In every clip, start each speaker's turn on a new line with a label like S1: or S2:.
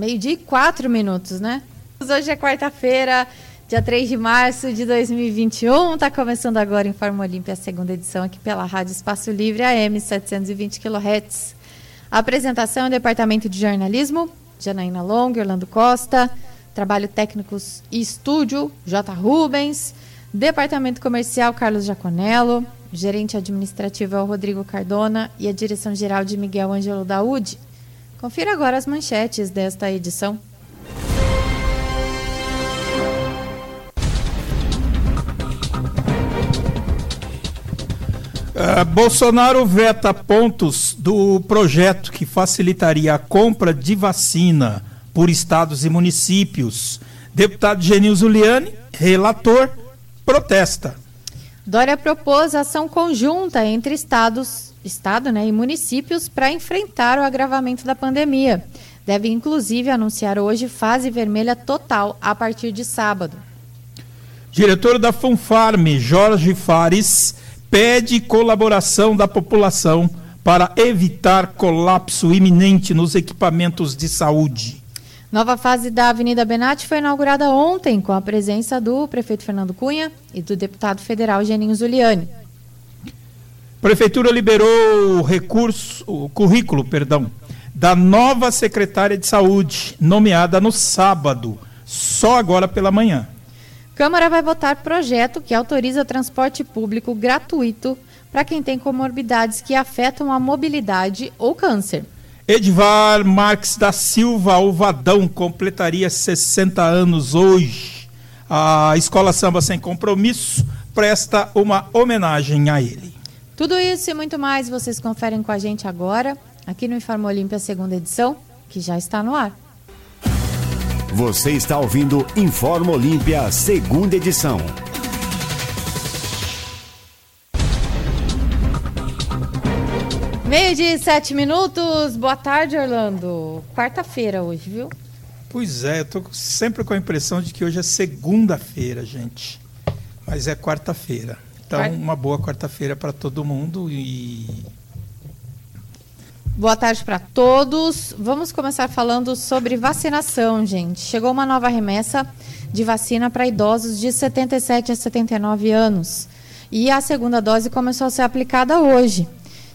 S1: Meio-dia e quatro minutos, né? Hoje é quarta-feira, dia 3 de março de 2021. Está começando agora em Forma Olímpia, a segunda edição aqui pela Rádio Espaço Livre, AM 720 kHz. A apresentação é Departamento de Jornalismo, Janaína Long, Orlando Costa. Trabalho técnicos e estúdio, J. Rubens. Departamento Comercial, Carlos Jaconello. Gerente administrativo é o Rodrigo Cardona. E a direção geral de Miguel Ângelo Daúde. Confira agora as manchetes desta edição.
S2: Uh, Bolsonaro veta pontos do projeto que facilitaria a compra de vacina por estados e municípios. Deputado Genil Zuliani, relator, protesta.
S1: Dória propôs ação conjunta entre estados estado né, e municípios para enfrentar o agravamento da pandemia. Deve, inclusive, anunciar hoje fase vermelha total a partir de sábado.
S2: Diretor da Funfarm, Jorge Fares, pede colaboração da população para evitar colapso iminente nos equipamentos de saúde.
S1: Nova fase da Avenida Benatti foi inaugurada ontem com a presença do prefeito Fernando Cunha e do deputado federal Geninho Zuliani.
S2: Prefeitura liberou o recurso, o currículo, perdão, da nova secretária de saúde, nomeada no sábado, só agora pela manhã.
S1: Câmara vai votar projeto que autoriza transporte público gratuito para quem tem comorbidades que afetam a mobilidade ou câncer.
S2: Edvar Marques da Silva Alvadão completaria 60 anos hoje. A Escola Samba Sem Compromisso presta uma homenagem a ele.
S1: Tudo isso e muito mais vocês conferem com a gente agora, aqui no Informa Olímpia, segunda edição, que já está no ar.
S3: Você está ouvindo Informa Olímpia, segunda edição.
S1: Meio de sete minutos. Boa tarde, Orlando. Quarta-feira hoje, viu?
S2: Pois é, eu tô sempre com a impressão de que hoje é segunda-feira, gente. Mas é quarta-feira. Então, uma boa quarta-feira para todo mundo e.
S1: Boa tarde para todos. Vamos começar falando sobre vacinação, gente. Chegou uma nova remessa de vacina para idosos de 77 a 79 anos. E a segunda dose começou a ser aplicada hoje.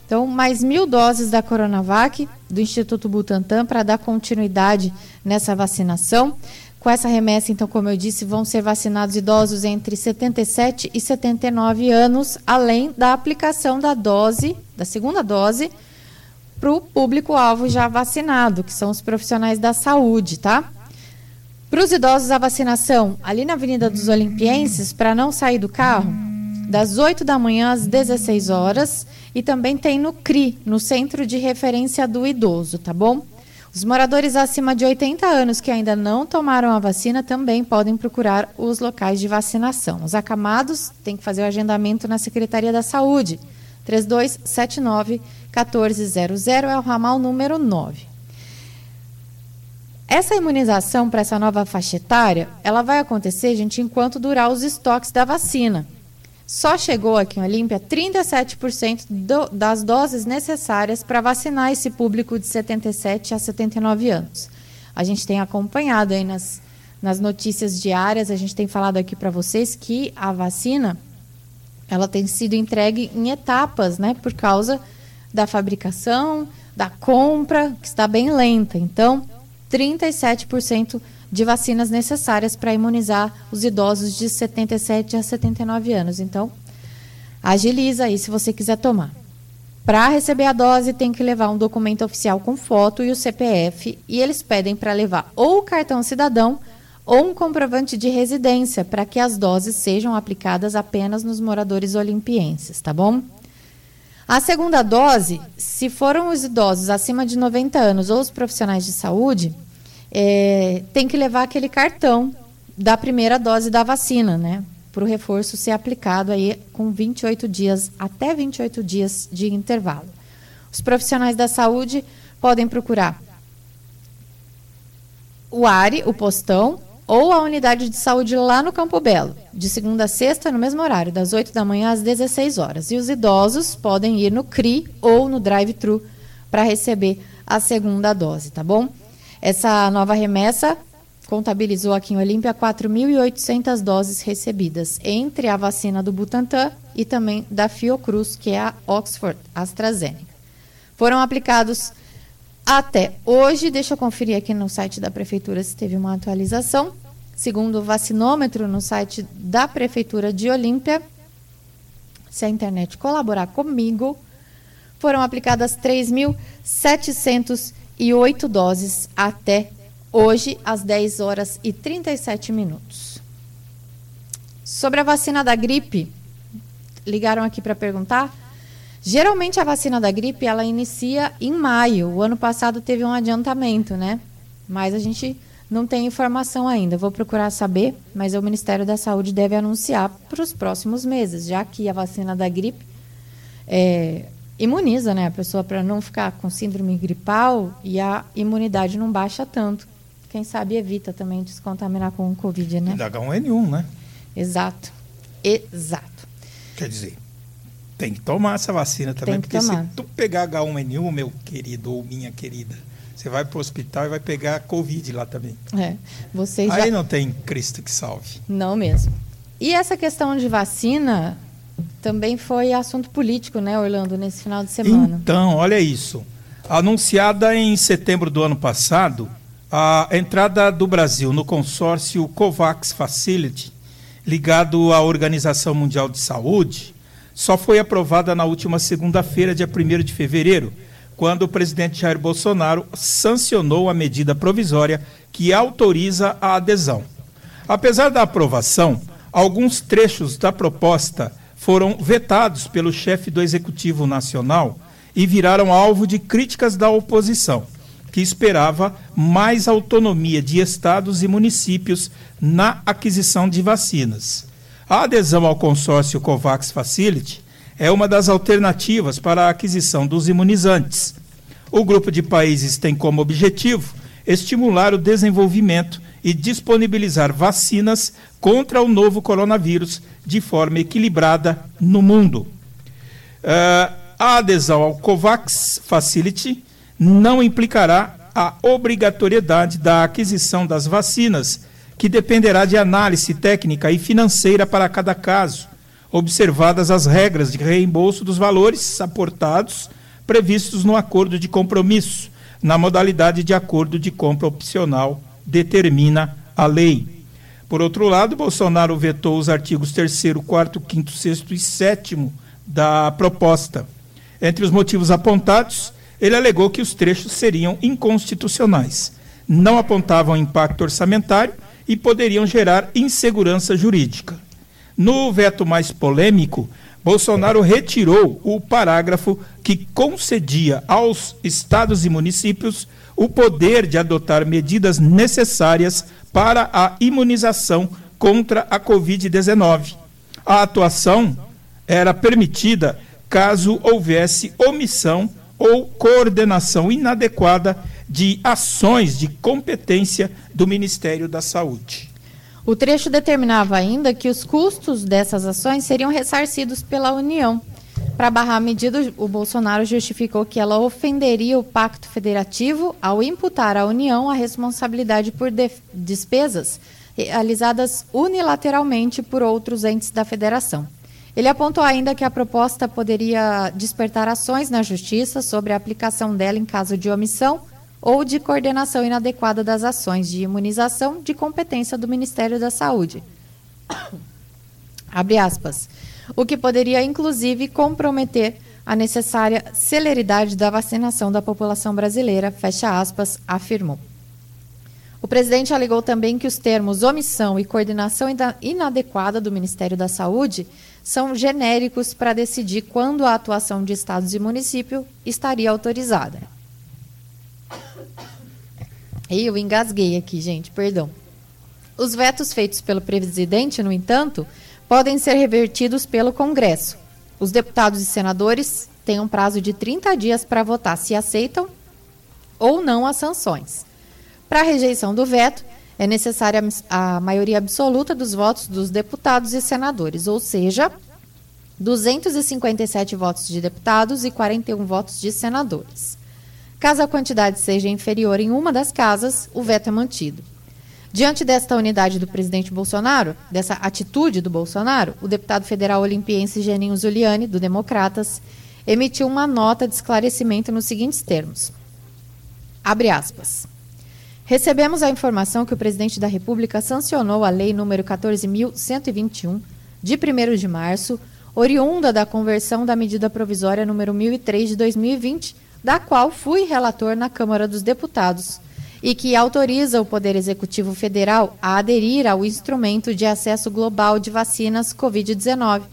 S1: Então, mais mil doses da Coronavac, do Instituto Butantan, para dar continuidade nessa vacinação. Com essa remessa, então, como eu disse, vão ser vacinados idosos entre 77 e 79 anos, além da aplicação da dose, da segunda dose, para o público-alvo já vacinado, que são os profissionais da saúde, tá? Para os idosos, a vacinação ali na Avenida dos Olimpienses, para não sair do carro, das 8 da manhã às 16 horas, e também tem no CRI, no Centro de Referência do Idoso, tá bom? Os moradores acima de 80 anos que ainda não tomaram a vacina também podem procurar os locais de vacinação. Os acamados têm que fazer o agendamento na Secretaria da Saúde. 3279 1400 é o ramal número 9. Essa imunização para essa nova faixa etária, ela vai acontecer, gente, enquanto durar os estoques da vacina só chegou aqui em Olímpia 37% do, das doses necessárias para vacinar esse público de 77 a 79 anos. A gente tem acompanhado aí nas, nas notícias diárias, a gente tem falado aqui para vocês que a vacina ela tem sido entregue em etapas, né, por causa da fabricação, da compra, que está bem lenta. Então, 37% de vacinas necessárias para imunizar os idosos de 77 a 79 anos. Então, agiliza aí se você quiser tomar. Para receber a dose, tem que levar um documento oficial com foto e o CPF, e eles pedem para levar ou o cartão cidadão ou um comprovante de residência para que as doses sejam aplicadas apenas nos moradores olimpienses, tá bom? A segunda dose, se foram os idosos acima de 90 anos ou os profissionais de saúde, é, tem que levar aquele cartão da primeira dose da vacina, né? Para o reforço ser aplicado aí com 28 dias, até 28 dias de intervalo. Os profissionais da saúde podem procurar o ARE, o postão, ou a unidade de saúde lá no Campo Belo, de segunda a sexta, no mesmo horário, das 8 da manhã às 16 horas. E os idosos podem ir no CRI ou no drive-thru para receber a segunda dose, tá bom? Essa nova remessa contabilizou aqui em Olímpia 4.800 doses recebidas, entre a vacina do Butantan e também da Fiocruz, que é a Oxford AstraZeneca. Foram aplicados até hoje, deixa eu conferir aqui no site da Prefeitura se teve uma atualização. Segundo o vacinômetro no site da Prefeitura de Olímpia, se a internet colaborar comigo, foram aplicadas 3.708 doses até hoje, às 10 horas e 37 minutos. Sobre a vacina da gripe, ligaram aqui para perguntar. Geralmente a vacina da gripe ela inicia em maio. O ano passado teve um adiantamento, né? Mas a gente não tem informação ainda. Vou procurar saber, mas o Ministério da Saúde deve anunciar para os próximos meses, já que a vacina da gripe é, imuniza né, a pessoa para não ficar com síndrome gripal e a imunidade não baixa tanto quem sabe evita também de se contaminar com o Covid, né?
S2: Da H1N1, né?
S1: Exato. Exato.
S2: Quer dizer, tem que tomar essa vacina também, porque tomar. se tu pegar H1N1, meu querido ou minha querida, você vai para o hospital e vai pegar Covid lá também.
S1: É. Vocês
S2: Aí
S1: já...
S2: não tem Cristo que salve.
S1: Não mesmo. E essa questão de vacina também foi assunto político, né, Orlando, nesse final de semana.
S2: Então, olha isso. Anunciada em setembro do ano passado, a entrada do Brasil no consórcio COVAX Facility, ligado à Organização Mundial de Saúde, só foi aprovada na última segunda-feira, dia 1 de fevereiro, quando o presidente Jair Bolsonaro sancionou a medida provisória que autoriza a adesão. Apesar da aprovação, alguns trechos da proposta foram vetados pelo chefe do Executivo Nacional e viraram alvo de críticas da oposição que esperava mais autonomia de estados e municípios na aquisição de vacinas. A adesão ao consórcio COVAX Facility é uma das alternativas para a aquisição dos imunizantes. O grupo de países tem como objetivo estimular o desenvolvimento e disponibilizar vacinas contra o novo coronavírus de forma equilibrada no mundo. Uh, a adesão ao COVAX Facility não implicará a obrigatoriedade da aquisição das vacinas, que dependerá de análise técnica e financeira para cada caso, observadas as regras de reembolso dos valores aportados previstos no acordo de compromisso, na modalidade de acordo de compra opcional, determina a lei. Por outro lado, Bolsonaro vetou os artigos 3, 4, 5, 6 e 7 da proposta. Entre os motivos apontados, ele alegou que os trechos seriam inconstitucionais, não apontavam impacto orçamentário e poderiam gerar insegurança jurídica. No veto mais polêmico, Bolsonaro retirou o parágrafo que concedia aos estados e municípios o poder de adotar medidas necessárias para a imunização contra a Covid-19. A atuação era permitida caso houvesse omissão ou coordenação inadequada de ações de competência do Ministério da Saúde.
S1: O trecho determinava ainda que os custos dessas ações seriam ressarcidos pela União. Para barrar a medida, o Bolsonaro justificou que ela ofenderia o Pacto Federativo ao imputar à União a responsabilidade por despesas realizadas unilateralmente por outros entes da federação. Ele apontou ainda que a proposta poderia despertar ações na justiça sobre a aplicação dela em caso de omissão ou de coordenação inadequada das ações de imunização de competência do Ministério da Saúde. Abre aspas. O que poderia, inclusive, comprometer a necessária celeridade da vacinação da população brasileira, fecha aspas, afirmou. O presidente alegou também que os termos omissão e coordenação inadequada do Ministério da Saúde são genéricos para decidir quando a atuação de estados e município estaria autorizada. E eu engasguei aqui, gente, perdão. Os vetos feitos pelo presidente, no entanto, podem ser revertidos pelo Congresso. Os deputados e senadores têm um prazo de 30 dias para votar se aceitam ou não as sanções. Para a rejeição do veto, é necessária a maioria absoluta dos votos dos deputados e senadores, ou seja, 257 votos de deputados e 41 votos de senadores. Caso a quantidade seja inferior em uma das casas, o veto é mantido. Diante desta unidade do presidente Bolsonaro, dessa atitude do Bolsonaro, o deputado federal olimpiense Geninho Zuliani, do Democratas, emitiu uma nota de esclarecimento nos seguintes termos. Abre aspas. Recebemos a informação que o presidente da República sancionou a lei número 14.121, de 1 de março, oriunda da conversão da medida provisória número 1003 de 2020, da qual fui relator na Câmara dos Deputados e que autoriza o Poder Executivo Federal a aderir ao instrumento de acesso global de vacinas Covid-19,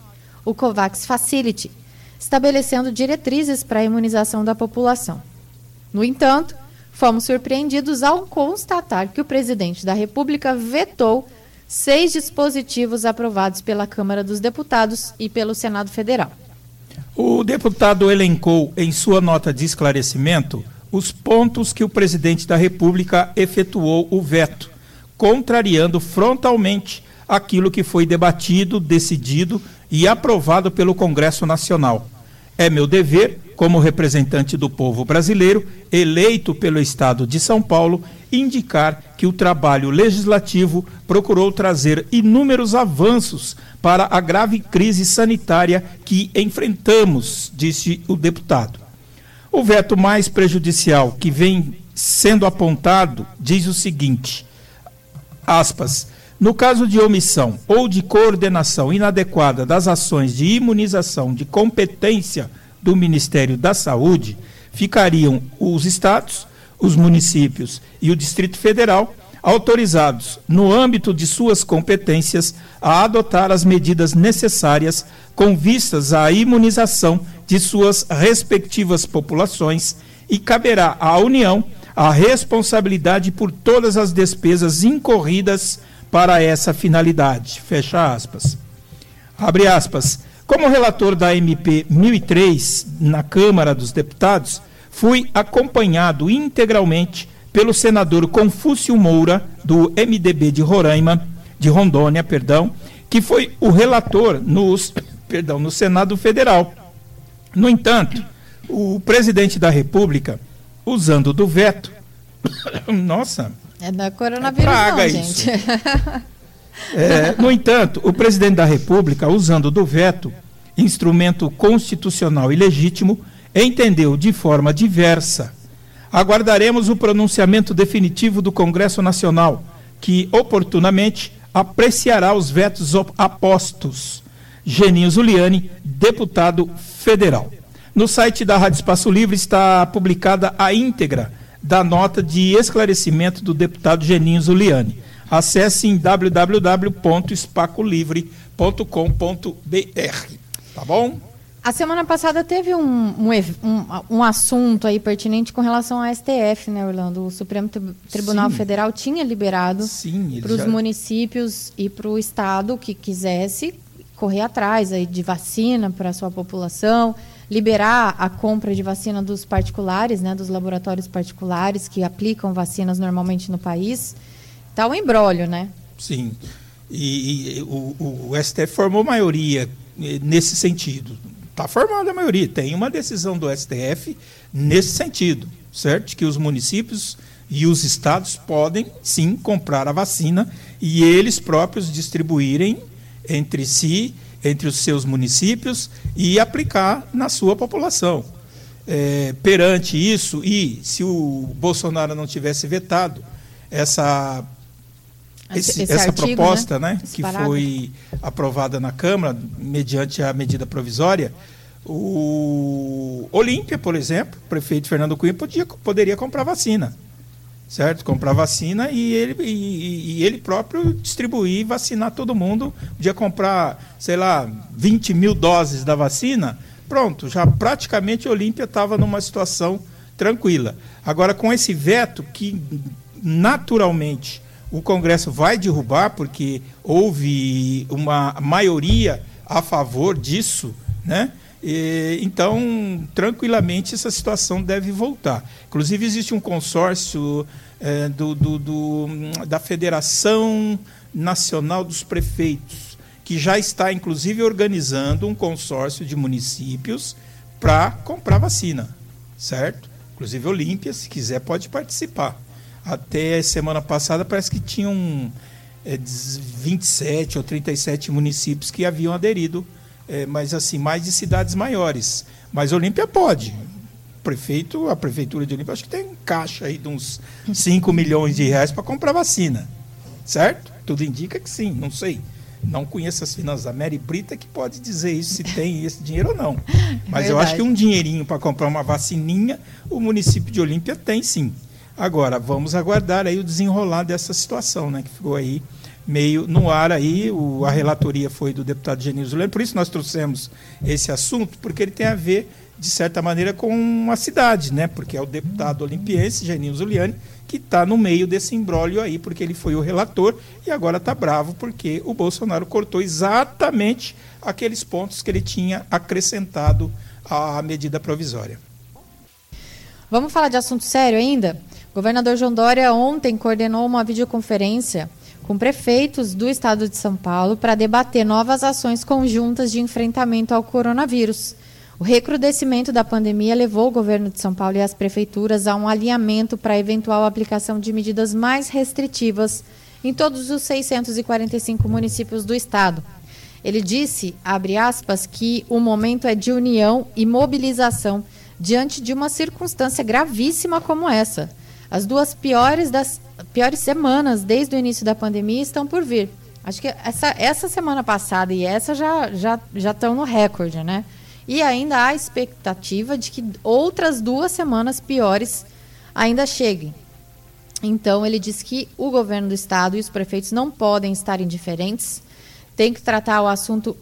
S1: o COVAX Facility, estabelecendo diretrizes para a imunização da população. No entanto, fomos surpreendidos ao constatar que o presidente da República vetou seis dispositivos aprovados pela Câmara dos Deputados e pelo Senado Federal.
S2: O deputado elencou em sua nota de esclarecimento os pontos que o presidente da República efetuou o veto, contrariando frontalmente aquilo que foi debatido, decidido e aprovado pelo Congresso Nacional. É meu dever, como representante do povo brasileiro, eleito pelo Estado de São Paulo, indicar que o trabalho legislativo procurou trazer inúmeros avanços para a grave crise sanitária que enfrentamos, disse o deputado. O veto mais prejudicial que vem sendo apontado diz o seguinte: aspas, no caso de omissão ou de coordenação inadequada das ações de imunização de competência do Ministério da Saúde, ficariam os estados, os municípios e o Distrito Federal autorizados, no âmbito de suas competências, a adotar as medidas necessárias com vistas à imunização de suas respectivas populações e caberá à União a responsabilidade por todas as despesas incorridas para essa finalidade. Fecha aspas. Abre aspas. Como relator da MP 1003 na Câmara dos Deputados, fui acompanhado integralmente pelo senador Confúcio Moura, do MDB de Roraima, de Rondônia, perdão, que foi o relator nos, perdão, no Senado Federal. No entanto, o presidente da República, usando do veto, nossa,
S1: é da coronavírus, é praga não, gente.
S2: É, no entanto, o presidente da República, usando do veto, instrumento constitucional e legítimo, entendeu de forma diversa aguardaremos o pronunciamento definitivo do Congresso Nacional, que oportunamente apreciará os vetos apostos. Geninho Zuliani, deputado federal. No site da Rádio Espaço Livre está publicada a íntegra da nota de esclarecimento do deputado Geninho Zuliani. Acesse em www.espacolivre.com.br. Tá bom?
S1: A semana passada teve um, um, um, um, assunto aí pertinente com relação ao STF, né, Orlando? O Supremo Tribunal Sim. Federal tinha liberado para os já... municípios e para o Estado que quisesse correr atrás aí de vacina para a sua população, liberar a compra de vacina dos particulares, né, dos laboratórios particulares que aplicam vacinas normalmente no país. Está um embrólio, né?
S2: Sim. E, e o, o STF formou maioria eh, nesse sentido Está formada a maioria. Tem uma decisão do STF nesse sentido, certo? Que os municípios e os estados podem sim comprar a vacina e eles próprios distribuírem entre si, entre os seus municípios e aplicar na sua população. É, perante isso, e se o Bolsonaro não tivesse vetado essa esse, esse essa artigo, né? proposta, né, né que foi aprovada na Câmara mediante a medida provisória, o Olímpia, por exemplo, o prefeito Fernando Cunha podia, poderia comprar vacina, certo? Comprar vacina e ele, e, e ele próprio distribuir, vacinar todo mundo. Podia comprar, sei lá, 20 mil doses da vacina. Pronto, já praticamente Olímpia estava numa situação tranquila. Agora, com esse veto que naturalmente o Congresso vai derrubar, porque houve uma maioria a favor disso, né? E, então, tranquilamente, essa situação deve voltar. Inclusive, existe um consórcio é, do, do, do, da Federação Nacional dos Prefeitos, que já está, inclusive, organizando um consórcio de municípios para comprar vacina, certo? Inclusive Olímpia, se quiser, pode participar. Até semana passada parece que tinham é, 27 ou 37 municípios que haviam aderido, é, mas assim, mais de cidades maiores. Mas Olímpia pode. O prefeito, a prefeitura de Olímpia, acho que tem um caixa aí de uns 5 milhões de reais para comprar vacina. Certo? Tudo indica que sim, não sei. Não conheço as finanças da Mary Brita que pode dizer isso, se tem esse dinheiro ou não. Mas eu acho que um dinheirinho para comprar uma vacininha, o município de Olímpia tem sim. Agora, vamos aguardar aí o desenrolar dessa situação, né? Que ficou aí meio no ar aí, o, a relatoria foi do deputado Genilson Leme, por isso nós trouxemos esse assunto, porque ele tem a ver, de certa maneira, com a cidade, né? Porque é o deputado olimpiense, Genilson Zuliani, que está no meio desse imbróglio aí, porque ele foi o relator e agora está bravo porque o Bolsonaro cortou exatamente aqueles pontos que ele tinha acrescentado à medida provisória.
S1: Vamos falar de assunto sério ainda? O governador João Dória ontem coordenou uma videoconferência com prefeitos do estado de São Paulo para debater novas ações conjuntas de enfrentamento ao coronavírus. O recrudescimento da pandemia levou o governo de São Paulo e as prefeituras a um alinhamento para a eventual aplicação de medidas mais restritivas em todos os 645 municípios do estado. Ele disse, abre aspas, que o momento é de união e mobilização diante de uma circunstância gravíssima como essa as duas piores das piores semanas desde o início da pandemia estão por vir. Acho que essa, essa semana passada e essa já já já estão no recorde, né? E ainda há expectativa de que outras duas semanas piores ainda cheguem. Então ele diz que o governo do estado e os prefeitos não podem estar indiferentes, tem que tratar o assunto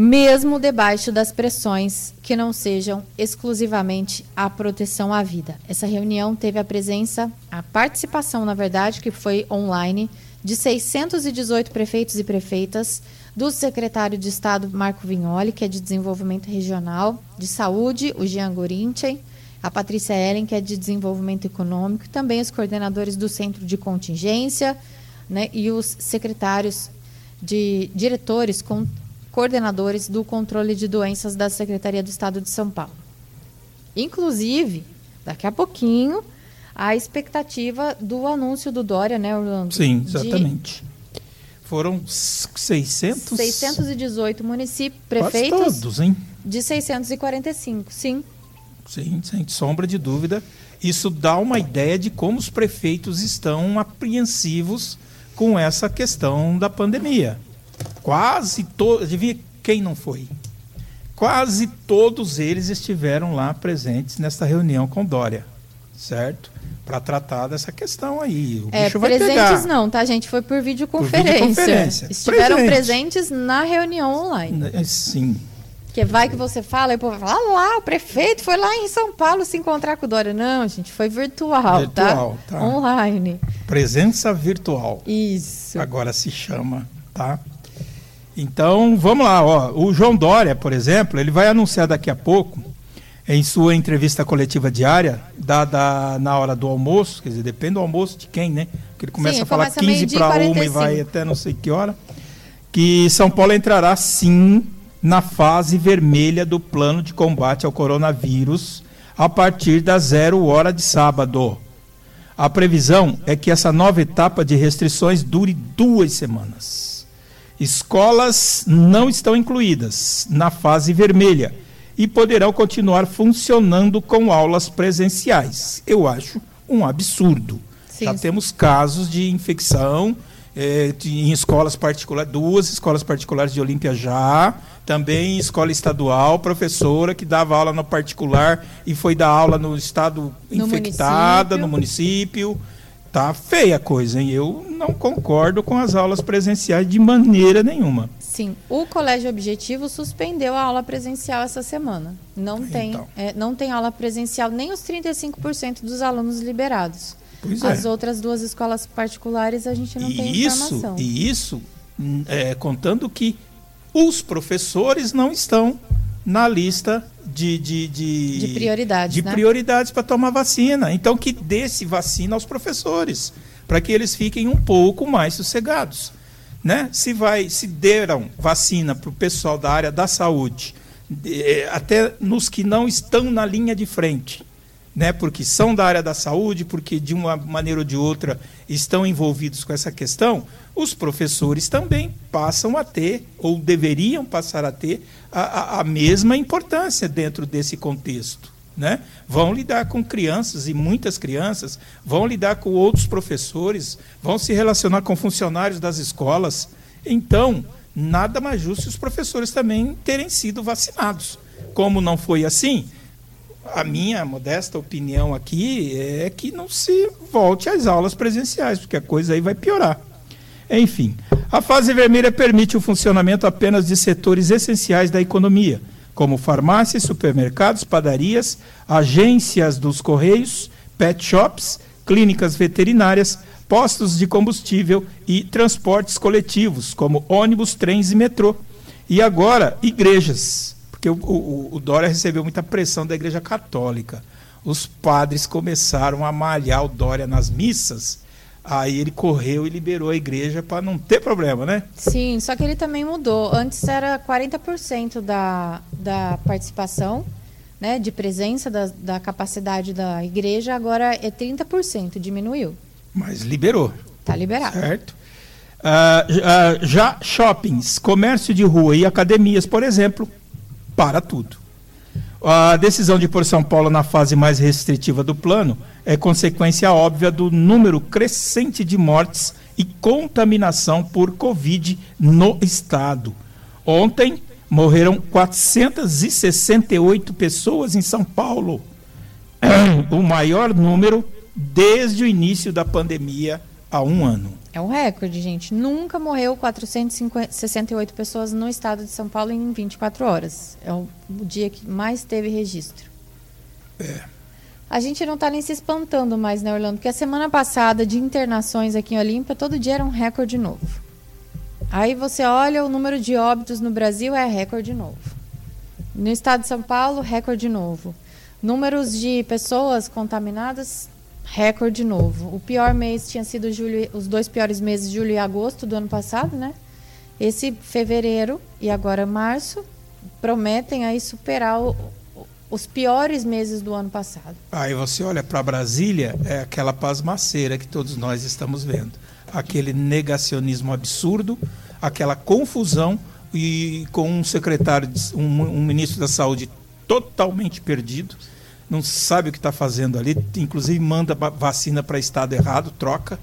S1: mesmo debaixo das pressões que não sejam exclusivamente a proteção à vida. Essa reunião teve a presença, a participação, na verdade, que foi online, de 618 prefeitos e prefeitas, do secretário de Estado Marco Vignoli, que é de Desenvolvimento Regional, de Saúde, o Jean Gorinchen, a Patrícia Ellen, que é de Desenvolvimento Econômico, também os coordenadores do Centro de Contingência né, e os secretários de diretores com coordenadores do controle de doenças da Secretaria do Estado de São Paulo. Inclusive, daqui a pouquinho, a expectativa do anúncio do Dória, né, Orlando?
S2: Sim, exatamente. Foram 600...
S1: 618 municípios, prefeitos.
S2: Quase todos, hein?
S1: De 645, sim.
S2: Sim, sem sombra de dúvida. Isso dá uma ideia de como os prefeitos estão apreensivos com essa questão da pandemia. Quase todos, adivinha quem não foi? Quase todos eles estiveram lá presentes nesta reunião com Dória, certo? Para tratar dessa questão aí.
S1: O é, bicho vai presentes pegar. não, tá, gente? Foi por videoconferência. Por videoconferência. Estiveram Presente. presentes na reunião online.
S2: É, sim.
S1: Que vai que você fala, e o povo fala, ah lá, o prefeito foi lá em São Paulo se encontrar com o Dória. Não, gente, foi virtual, tá? virtual tá? tá? Online.
S2: Presença virtual.
S1: Isso.
S2: Agora se chama, tá? Então, vamos lá. Ó. O João Dória, por exemplo, ele vai anunciar daqui a pouco, em sua entrevista coletiva diária, dada na hora do almoço, quer dizer, depende do almoço de quem, né? Porque ele começa sim, a falar 15 para uma e vai até não sei que hora, que São Paulo entrará sim na fase vermelha do plano de combate ao coronavírus a partir da zero hora de sábado. A previsão é que essa nova etapa de restrições dure duas semanas. Escolas não estão incluídas na fase vermelha e poderão continuar funcionando com aulas presenciais. Eu acho um absurdo. Sim. Já temos casos de infecção é, em escolas particulares, duas escolas particulares de Olímpia já, também escola estadual, professora que dava aula no particular e foi dar aula no estado no infectada, município. no município tá feia a coisa, hein? Eu não concordo com as aulas presenciais de maneira nenhuma.
S1: Sim, o Colégio Objetivo suspendeu a aula presencial essa semana. Não tem, então. é, não tem aula presencial nem os 35% dos alunos liberados. Pois As é. outras duas escolas particulares a gente não e tem
S2: isso,
S1: informação.
S2: E isso, é, contando que os professores não estão na lista de, de, de,
S1: de prioridades,
S2: de
S1: né?
S2: prioridades para tomar vacina. Então, que desse vacina aos professores, para que eles fiquem um pouco mais sossegados. Né? Se, vai, se deram vacina para o pessoal da área da saúde, é, até nos que não estão na linha de frente, né, porque são da área da saúde, porque de uma maneira ou de outra estão envolvidos com essa questão, os professores também passam a ter, ou deveriam passar a ter, a, a, mesma importância dentro desse contexto. Né? Vão lidar com crianças e muitas crianças, vão lidar com outros professores, vão se relacionar com funcionários das escolas. Então, nada mais justo os professores também terem sido vacinados. Como não foi assim, a minha modesta opinião aqui é que não se volte às aulas presenciais, porque a coisa aí vai piorar. Enfim, a fase vermelha permite o funcionamento apenas de setores essenciais da economia, como farmácias, supermercados, padarias, agências dos correios, pet shops, clínicas veterinárias, postos de combustível e transportes coletivos, como ônibus, trens e metrô. E agora, igrejas porque o, o, o Dória recebeu muita pressão da Igreja Católica. Os padres começaram a malhar o Dória nas missas. Aí ele correu e liberou a igreja para não ter problema, né?
S1: Sim, só que ele também mudou. Antes era 40% da, da participação, né, de presença da, da capacidade da igreja, agora é 30%, diminuiu.
S2: Mas liberou.
S1: Está liberado.
S2: Certo. Uh, uh, já shoppings, comércio de rua e academias, por exemplo, para tudo. A decisão de pôr São Paulo na fase mais restritiva do plano é consequência óbvia do número crescente de mortes e contaminação por Covid no estado. Ontem morreram 468 pessoas em São Paulo, o maior número desde o início da pandemia há um ano.
S1: É um recorde, gente. Nunca morreu 468 pessoas no estado de São Paulo em 24 horas. É o, dia que mais teve registro.
S2: É.
S1: A gente não está nem se espantando mais, né, Orlando? Porque a semana passada de internações aqui em Olímpia, todo dia era um recorde novo. Aí você olha o número de óbitos no Brasil, é recorde novo. No estado de São Paulo, recorde novo. Números de pessoas contaminadas, recorde novo. O pior mês tinha sido julho, os dois piores meses, julho e agosto do ano passado, né? Esse fevereiro e agora março prometem aí superar o, os piores meses do ano passado.
S2: Aí você olha para Brasília, é aquela pasmaceira que todos nós estamos vendo. Aquele negacionismo absurdo, aquela confusão e com um secretário, um, um ministro da saúde totalmente perdido não sabe o que está fazendo ali, inclusive manda vacina para estado errado, troca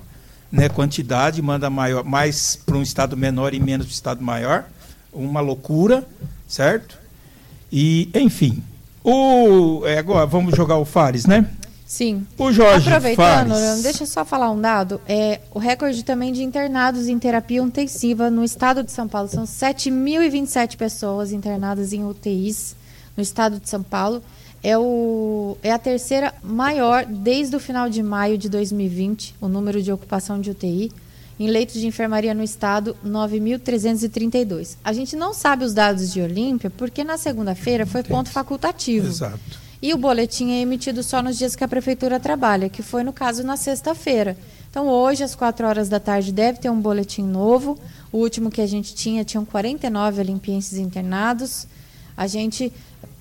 S2: né, quantidade, manda maior, mais para um estado menor e menos para um estado maior. Uma loucura, certo? E, enfim. O, é, agora vamos jogar o Fares, né?
S1: Sim.
S2: O Jorge
S1: Aproveitando,
S2: Fares.
S1: deixa eu só falar um dado. É, o recorde também de internados em terapia intensiva no estado de São Paulo. São 7.027 pessoas internadas em UTIs no estado de São Paulo é, o, é a terceira maior desde o final de maio de 2020, o número de ocupação de UTI. Em leitos de enfermaria no estado, 9.332. A gente não sabe os dados de Olímpia porque na segunda-feira foi ponto facultativo.
S2: Exato.
S1: E o boletim é emitido só nos dias que a prefeitura trabalha, que foi no caso na sexta-feira. Então hoje, às 4 horas da tarde, deve ter um boletim novo. O último que a gente tinha, tinham 49 olimpienses internados. A gente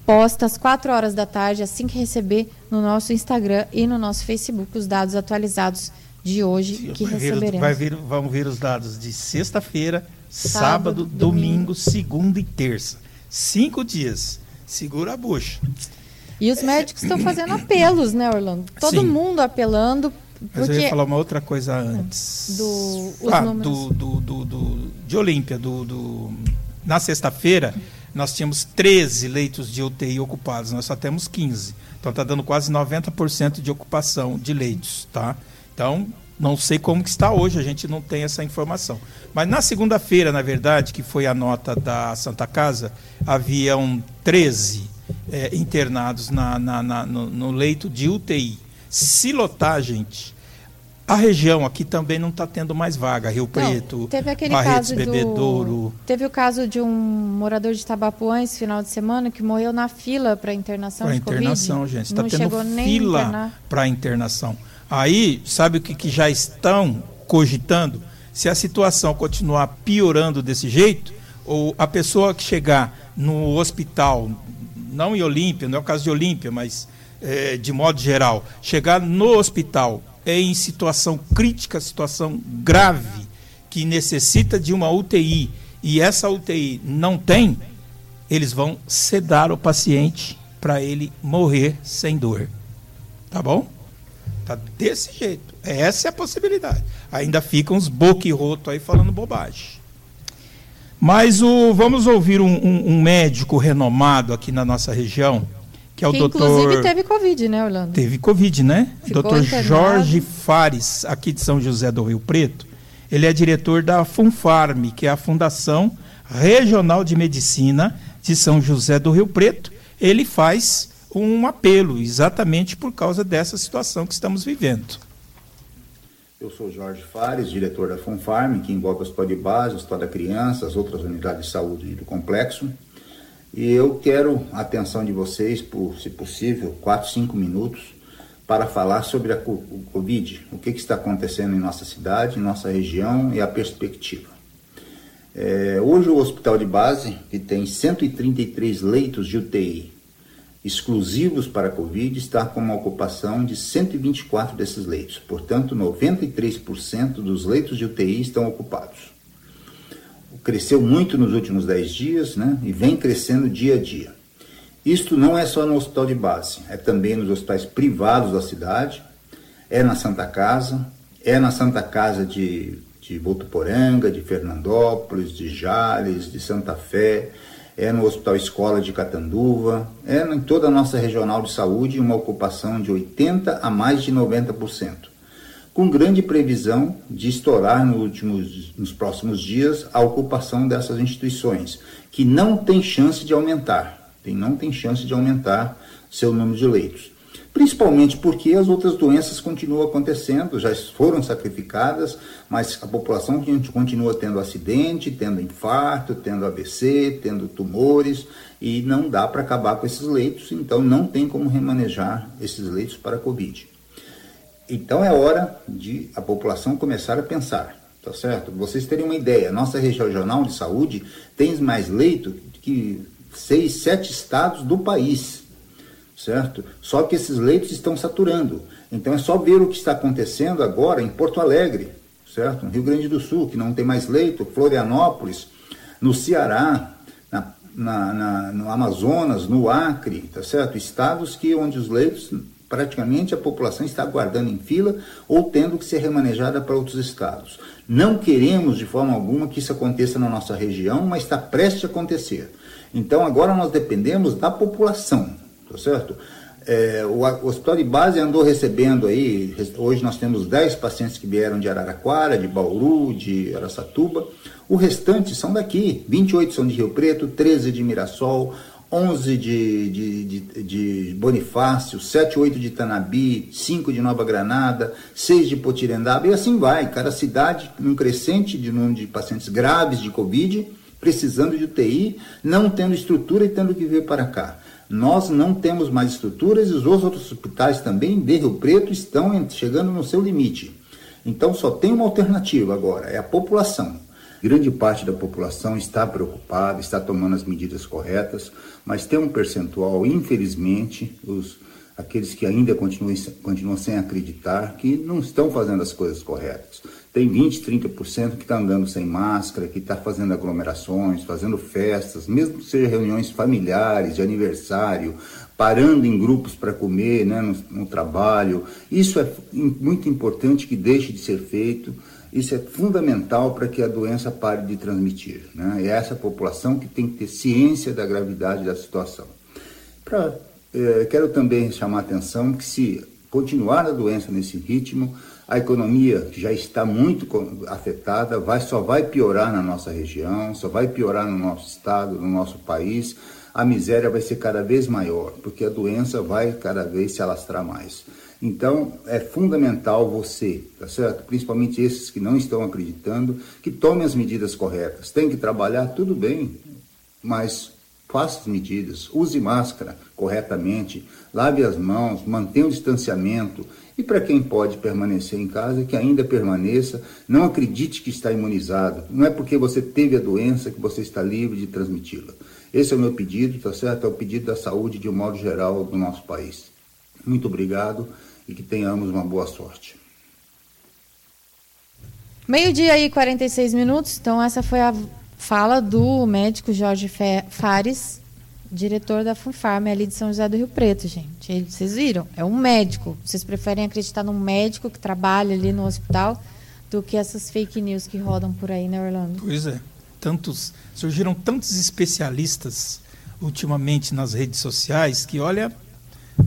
S1: posta às 4 horas da tarde, assim que receber no nosso Instagram e no nosso Facebook os dados atualizados de hoje Sim, que receberemos.
S2: Vai vir, vão vir os dados de sexta-feira, sábado, sábado, domingo, segunda e terça. Cinco dias. Segura a bucha.
S1: E os médicos estão fazendo apelos, né, Orlando? Todo Sim. mundo apelando.
S2: Mas eu ia falar uma outra coisa antes.
S1: Do,
S2: ah, do, do, do, do, de Olímpia, do, do, na sexta-feira nós tínhamos 13 leitos de UTI ocupados, nós só temos 15. Então está dando quase 90% de ocupação de leitos, tá? Então, não sei como que está hoje, a gente não tem essa informação. Mas na segunda-feira, na verdade, que foi a nota da Santa Casa, haviam 13 é, internados na, na, na no, no leito de UTI. Se lotar, gente, a região aqui também não está tendo mais vaga. Rio Preto, não,
S1: teve aquele
S2: Barretos,
S1: caso
S2: Bebedouro.
S1: Do, teve o caso de um morador de Tabapuã esse final de semana que morreu na fila para internação pra
S2: de internação,
S1: COVID.
S2: gente. Está tendo fila para internação. Aí, sabe o que, que já estão cogitando? Se a situação continuar piorando desse jeito, ou a pessoa que chegar no hospital, não em Olímpia, não é o caso de Olímpia, mas é, de modo geral, chegar no hospital em situação crítica, situação grave, que necessita de uma UTI e essa UTI não tem, eles vão sedar o paciente para ele morrer sem dor. Tá bom? Tá desse jeito. Essa é a possibilidade. Ainda ficam os boquirroto aí falando bobagem. Mas o, vamos ouvir um, um, um, médico renomado aqui na nossa região, que é o que doutor.
S1: Inclusive teve Covid, né, Orlando?
S2: Teve Covid, né? Ficou doutor internado. Jorge Fares, aqui de São José do Rio Preto. Ele é diretor da FUNFARM, que é a Fundação Regional de Medicina de São José do Rio Preto. Ele faz um apelo exatamente por causa dessa situação que estamos vivendo.
S4: Eu sou Jorge Fares, diretor da FUNFARM, que envolve o Hospital de Base, o Hospital da Criança, as outras unidades de saúde do complexo. E eu quero a atenção de vocês, por, se possível, 4, 5 minutos, para falar sobre a Covid, o que, que, está acontecendo em nossa cidade, em nossa região e a perspectiva. É, hoje o Hospital de Base, que tem 133 leitos de UTI exclusivos para a Covid, está com uma ocupação de 124 desses leitos. Portanto, 93% dos leitos de UTI estão ocupados. Cresceu muito nos últimos 10 dias né, e vem crescendo dia a dia. Isto não é só no hospital de base, é também nos hospitais privados da cidade, é na Santa Casa, é na Santa Casa de, de Votuporanga, de Fernandópolis, de Jales, de Santa Fé, é no Hospital Escola de Catanduva, é em toda a nossa regional de saúde uma ocupação de 80% a mais de 90%, com grande previsão de estourar nos, últimos, nos próximos dias a ocupação dessas instituições, que não tem chance de aumentar tem, não tem chance de aumentar seu número de leitos. Principalmente porque as outras doenças continuam acontecendo, já foram sacrificadas, mas a população continua tendo acidente, tendo infarto, tendo AVC, tendo tumores, e não dá para acabar com esses leitos, então não tem como remanejar esses leitos para a Covid. Então é hora de a população começar a pensar, tá certo? Vocês terem uma ideia, nossa regional de saúde tem mais leito que seis, sete estados do país, certo? Só que esses leitos estão saturando. Então é só ver o que está acontecendo agora em Porto Alegre, certo? No Rio Grande do Sul, que não tem mais leito, Florianópolis, no Ceará, na, na, na, no Amazonas, no Acre, tá certo? Estados que onde os leitos praticamente a população está aguardando em fila ou tendo que ser remanejada para outros estados. Não queremos de forma alguma que isso aconteça na nossa região, mas está prestes a acontecer. Então agora nós dependemos da população, tá certo? É, o, o, hospital de base andou recebendo aí, hoje nós temos 10 pacientes que vieram de Araraquara, de Bauru, de Aracatuba. O restante são daqui, 28 são de Rio Preto, 13 de Mirassol, 11 de, de, de, de Bonifácio, 7, 8 de Tanabi, 5 de Nova Granada, 6 de Potirendaba, e assim vai. Cada cidade, num crescente de número de pacientes graves de Covid, precisando de UTI, não tendo estrutura e tendo que vir para cá. Nós não temos mais estruturas e os outros hospitais também de Rio Preto estão chegando no seu limite. Então só tem uma alternativa agora, é a população. Grande parte da população está preocupada, está tomando as medidas corretas, mas tem um percentual, infelizmente, os, aqueles que ainda continuam, continuam sem acreditar, que não estão fazendo as coisas corretas. Tem 20, 30% que está andando sem máscara, que está fazendo aglomerações, fazendo festas, mesmo que sejam reuniões familiares, de aniversário, parando em grupos para comer né, no, no trabalho. Isso é muito importante que deixe de ser feito. Isso é fundamental para que a doença pare de transmitir. Né? É essa população que tem que ter ciência da gravidade da situação. Pra, eh, quero também chamar a atenção que se continuar a doença nesse ritmo, a economia que já está muito afetada, vai, só vai piorar na nossa região, só vai piorar no nosso estado, no nosso país. A miséria vai ser cada vez maior, porque a doença vai cada vez se alastrar mais. Então, é fundamental você, tá certo? Principalmente esses que não estão acreditando, que tomem as medidas corretas. Tem que trabalhar, tudo bem, mas faça as medidas, use máscara corretamente, lave as mãos, mantenha o distanciamento e para quem pode permanecer em casa, que ainda permaneça, não acredite que está imunizado. Não é porque você teve a doença que você está livre de transmiti-la. Esse é o meu pedido, tá certo? É o pedido da saúde de um modo geral do nosso país. Muito obrigado e que tenhamos uma boa sorte.
S1: Meio-dia e 46 minutos, então essa foi a fala do médico Jorge Fares, diretor da Funfarm ali de São José do Rio Preto, gente. Ele, vocês viram? É um médico. Vocês preferem acreditar num médico que trabalha ali no hospital do que essas fake news que rodam por aí, né, Orlando?
S2: Pois é. Tantos, surgiram tantos especialistas ultimamente nas redes sociais que, olha,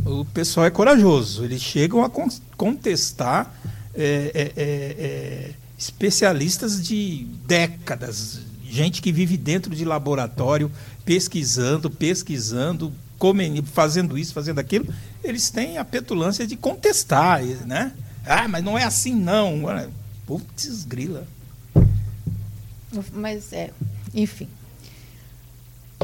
S2: o pessoal é corajoso. Eles chegam a contestar é, é, é, é, especialistas de décadas, gente que vive dentro de laboratório, pesquisando, pesquisando, comendo, fazendo isso, fazendo aquilo. Eles têm a petulância de contestar, né? Ah, mas não é assim não. Putz, grila.
S1: Mas é, enfim.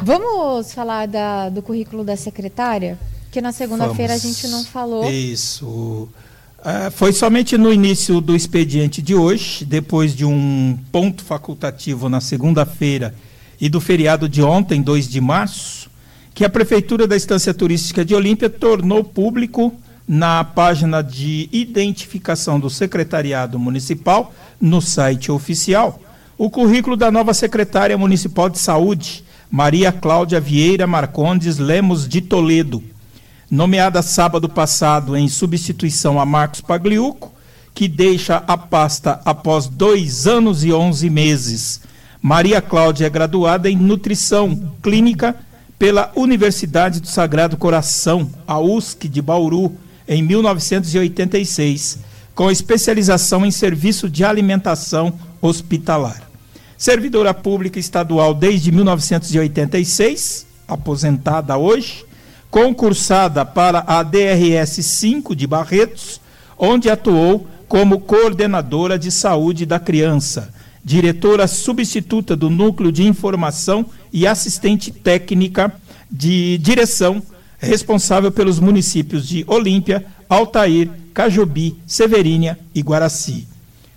S1: Vamos falar da, do currículo da secretária? Que na segunda-feira a gente não falou.
S2: Isso. Uh, foi somente no início do expediente de hoje, depois de um ponto facultativo na segunda-feira e do feriado de ontem, 2 de março, que a Prefeitura da Estância Turística de Olímpia tornou público na página de identificação do Secretariado Municipal, no site oficial, o currículo da nova secretária municipal de saúde, Maria Cláudia Vieira Marcondes Lemos de Toledo, nomeada sábado passado em substituição a Marcos Pagliuco, que deixa a pasta após dois anos e onze meses. Maria Cláudia é graduada em nutrição clínica pela Universidade do Sagrado Coração, a USC de Bauru, em 1986, com especialização em serviço de alimentação hospitalar. Servidora pública estadual desde 1986, aposentada hoje, concursada para a DRS 5 de Barretos, onde atuou como coordenadora de saúde da criança, diretora substituta do Núcleo de Informação e assistente técnica de direção, responsável pelos municípios de Olímpia, Altair, Cajobi, Severínia e Guaraci.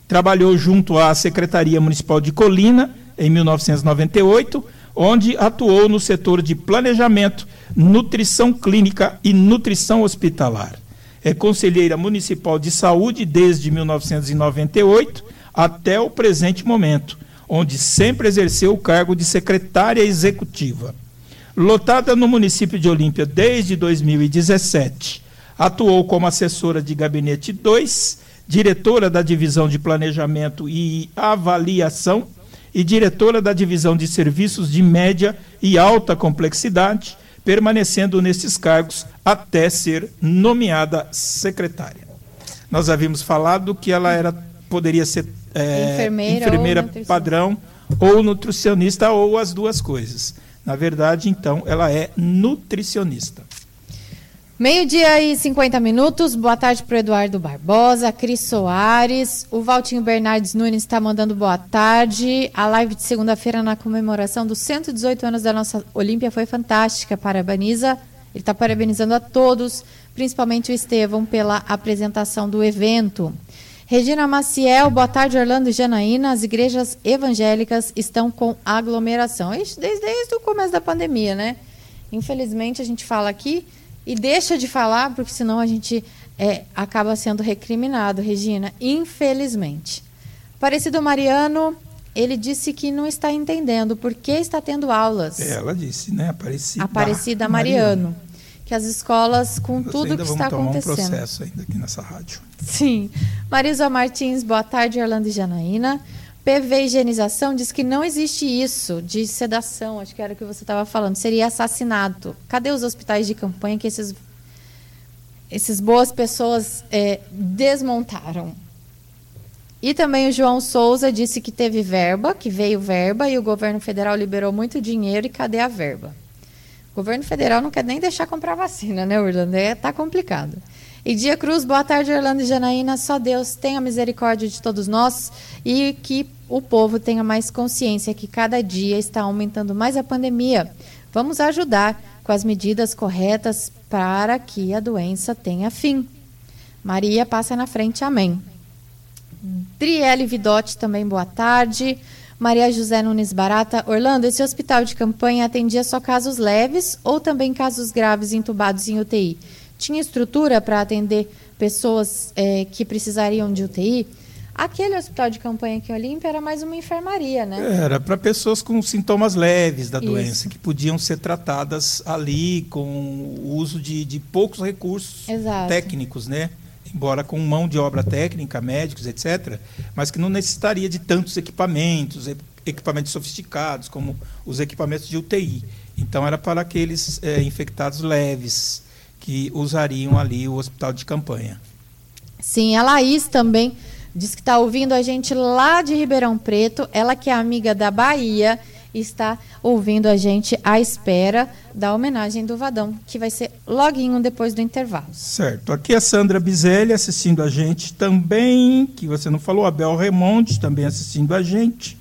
S2: Trabalhou junto à Secretaria Municipal de Colina em 1998, onde atuou no setor de planejamento, nutrição clínica e nutrição hospitalar. É conselheira municipal de saúde desde 1998 até o presente momento, onde sempre exerceu o cargo de secretária executiva. Lotada no município de Olímpia desde 2017, atuou como assessora de gabinete 2 diretora da Divisão de Planejamento e Avaliação e diretora da Divisão de Serviços de Média e Alta Complexidade, permanecendo nesses cargos até ser nomeada secretária. Nós havíamos falado que ela era poderia ser é, enfermeira, enfermeira ou padrão ou nutricionista ou as duas coisas. Na verdade, então, ela é nutricionista.
S1: Meio-dia e 50 minutos. Boa tarde para o Eduardo Barbosa, Cris Soares. O Valtinho Bernardes Nunes está mandando boa tarde. A live de segunda-feira na comemoração dos 118 anos da nossa Olímpia foi fantástica. Parabeniza. Ele está parabenizando a todos, principalmente o Estevão, pela apresentação do evento. Regina Maciel, boa tarde, Orlando e Janaína. As igrejas evangélicas estão com aglomeração. Desde, desde o começo da pandemia, né? Infelizmente, a gente fala aqui e deixa de falar, porque senão a gente é, acaba sendo recriminado, Regina, infelizmente. Aparecido Mariano, ele disse que não está entendendo por que está tendo aulas.
S2: Ela disse, né? Aparecida,
S1: Aparecida Mariano. Mariano. Que as escolas, com Nós tudo que está acontecendo.
S2: um processo ainda aqui nessa rádio.
S1: Sim. Marisa Martins, boa tarde, Orlando e Janaína. PV Higienização diz que não existe isso de sedação, acho que era o que você estava falando, seria assassinato. Cadê os hospitais de campanha que esses, esses boas pessoas é, desmontaram? E também o João Souza disse que teve verba, que veio verba e o governo federal liberou muito dinheiro e cadê a verba? O governo federal não quer nem deixar comprar vacina, né, Orlando? É, tá complicado. E Dia Cruz, boa tarde, Orlando e Janaína. Só Deus tenha misericórdia de todos nós e que o povo tenha mais consciência que cada dia está aumentando mais a pandemia. Vamos ajudar com as medidas corretas para que a doença tenha fim. Maria passa na frente, amém. Driele Vidotti também, boa tarde. Maria José Nunes Barata. Orlando, esse hospital de campanha atendia só casos leves ou também casos graves entubados em UTI? Tinha estrutura para atender pessoas é, que precisariam de UTI. Aquele hospital de campanha aqui em Olímpia era mais uma enfermaria, né?
S2: Era para pessoas com sintomas leves da
S1: Isso.
S2: doença, que podiam ser tratadas ali com o uso de, de poucos recursos
S1: Exato.
S2: técnicos, né? Embora com mão de obra técnica, médicos, etc., mas que não necessitaria de tantos equipamentos, equipamentos sofisticados, como os equipamentos de UTI. Então, era para aqueles eh, infectados leves que usariam ali o hospital de campanha.
S1: Sim, a Laís também diz que está ouvindo a gente lá de Ribeirão Preto. Ela que é amiga da Bahia está ouvindo a gente à espera da homenagem do Vadão, que vai ser loguinho depois do intervalo.
S2: Certo. Aqui é a Sandra Bizelli assistindo a gente também, que você não falou, a Bel Remonte também assistindo a gente.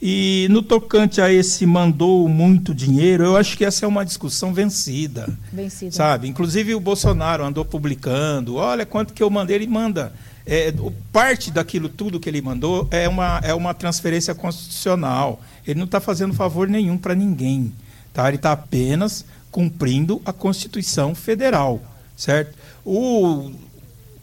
S2: E no tocante a esse mandou muito dinheiro, eu acho que essa é uma discussão vencida.
S1: Vencida.
S2: Sabe? Inclusive o Bolsonaro andou publicando, olha quanto que eu mandei, ele manda. É, parte daquilo tudo que ele mandou é uma, é uma transferência constitucional. Ele não está fazendo favor nenhum para ninguém. Tá? Ele está apenas cumprindo a Constituição Federal. Certo? O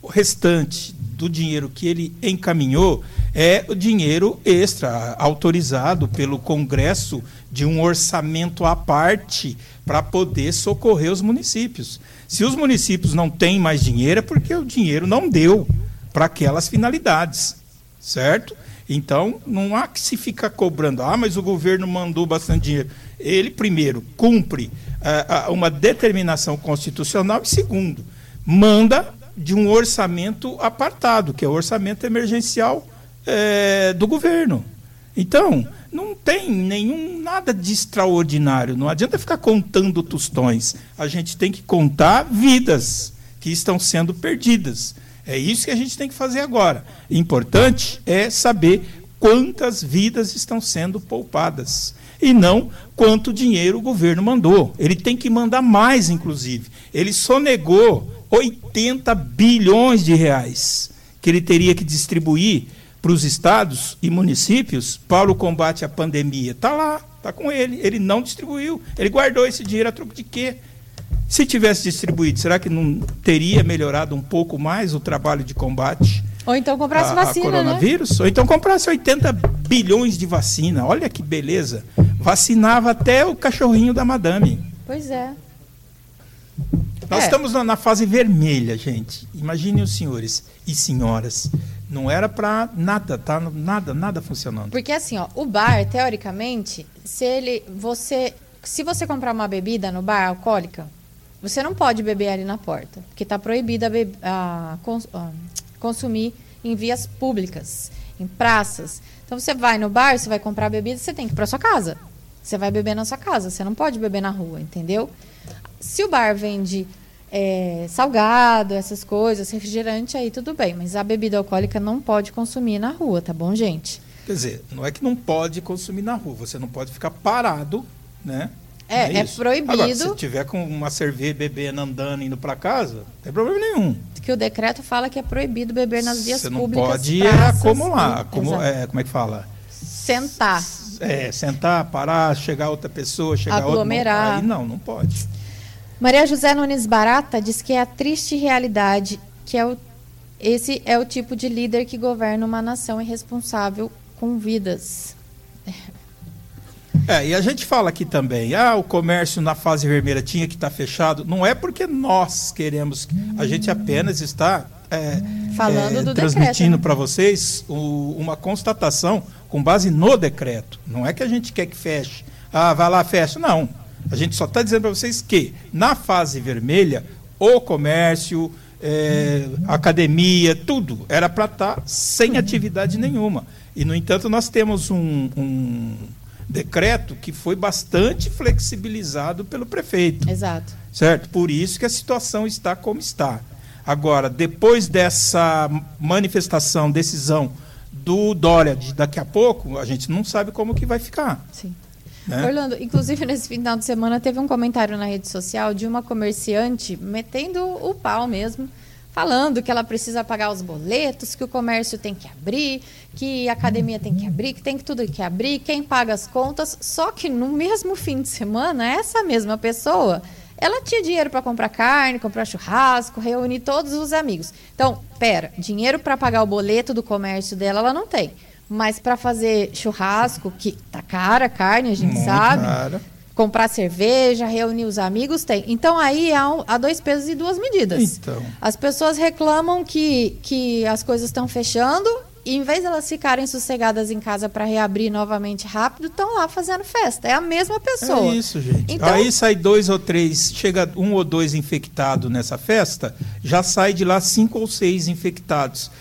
S2: restante do dinheiro que ele encaminhou é o dinheiro extra, autorizado pelo Congresso de um orçamento à parte para poder socorrer os municípios. Se os municípios não têm mais dinheiro, é porque o dinheiro não deu para aquelas finalidades, certo? Então, não há que se ficar cobrando, ah, mas o governo mandou bastante dinheiro. Ele, primeiro, cumpre ah, uma determinação constitucional e, segundo, manda de um orçamento apartado, que é o orçamento emergencial eh, do governo. Então, não tem nenhum nada de extraordinário. Não adianta ficar contando tostões. A gente tem que contar vidas que estão sendo perdidas. É isso que a gente tem que fazer agora. Importante é saber quantas vidas estão sendo poupadas e não quanto dinheiro o governo mandou. Ele tem que mandar mais, inclusive. Ele sonegou 80 bilhões de reais que ele teria que distribuir para os estados e municípios para o combate à pandemia. Está lá, está com ele. Ele não distribuiu. Ele guardou esse dinheiro a troco de quê? Se tivesse distribuído, será que não teria melhorado um pouco mais o trabalho de combate
S1: Ou então comprasse
S2: a, a
S1: vacina, né?
S2: coronavírus? Ou então comprasse 80 bilhões de vacina. Olha que beleza. Vacinava até o cachorrinho da madame.
S1: Pois é.
S2: Nós
S1: É.
S2: estamos na, na fase vermelha, gente. Imaginem os senhores e senhoras. Não era para nada, tá? Nada, nada funcionando.
S1: Porque assim, ó, o bar, teoricamente, se ele. Você. Se você comprar uma bebida no bar alcoólica, você não pode beber ali na porta. Porque está proibido a cons- a consumir em vias públicas, em praças. Então você vai no bar, você vai comprar bebida, você tem que ir para sua casa. Você vai beber na sua casa, você não pode beber na rua, entendeu? Se o bar vende é, salgado, essas coisas, refrigerante, aí tudo bem. Mas a bebida alcoólica não pode consumir na rua, tá bom, gente?
S2: Quer dizer, não é que não pode consumir na rua, você não pode ficar parado, né?
S1: É, é
S2: isso?
S1: proibido.
S2: Agora, se tiver com uma cerveja bebendo, andando, indo para casa, não tem problema nenhum.
S1: que o decreto fala que é proibido beber nas vias
S2: Você não
S1: públicas.
S2: pode
S1: praças
S2: acumular. Acumu-
S1: Exato.
S2: é, como é que fala?
S1: Sentar.
S2: É, sentar, parar, chegar outra pessoa, chegar
S1: Aglomerar.
S2: outra. Aí não, não pode.
S1: Maria José Nunes Barata diz que é a triste realidade que é o, esse é o tipo de líder que governa uma nação irresponsável com vidas.
S2: É, e a gente fala aqui também, ah, o comércio na fase vermelha tinha que estar fechado. Não é porque nós queremos, a gente apenas está é,
S1: Falando
S2: é,
S1: do
S2: transmitindo
S1: né?
S2: para vocês o- uma constatação com base no decreto. Não é que a gente quer que feche. Ah, vai lá, fecha. Não. A gente só está dizendo para vocês que na fase vermelha, o comércio, é, academia, tudo era para estar sem atividade nenhuma. E, no entanto, nós temos um- um decreto que foi bastante flexibilizado pelo prefeito,
S1: Exato.
S2: certo? Por isso que a situação está como está. Agora, depois dessa manifestação, decisão do Dória de daqui a pouco, a gente não sabe como que vai ficar.
S1: Sim.
S2: Né?
S1: Orlando, inclusive nesse final de semana teve um comentário na rede social de uma comerciante metendo o pau mesmo, falando que ela precisa pagar os boletos, que o comércio tem que abrir, que a academia tem que abrir, que tem que tudo que abrir, quem paga as contas. Só que no mesmo fim de semana, essa mesma pessoa, ela tinha dinheiro para comprar carne, comprar churrasco, reunir todos os amigos. Então, pera, dinheiro para pagar o boleto do comércio dela ela não tem. Mas para fazer churrasco, que tá cara a carne, a gente
S2: Muito
S1: sabe.
S2: cara.
S1: Comprar cerveja, reunir os amigos, tem. Então aí há, um- há dois pesos e duas medidas.
S2: Então.
S1: As pessoas reclamam que, que as coisas estão fechando e em vez de elas ficarem sossegadas em casa para reabrir novamente rápido, estão lá fazendo festa. É a mesma pessoa.
S2: É isso, gente.
S1: Então-
S2: Aí sai dois ou três, chega um ou dois infectados nessa festa, já sai de lá cinco ou seis infectados,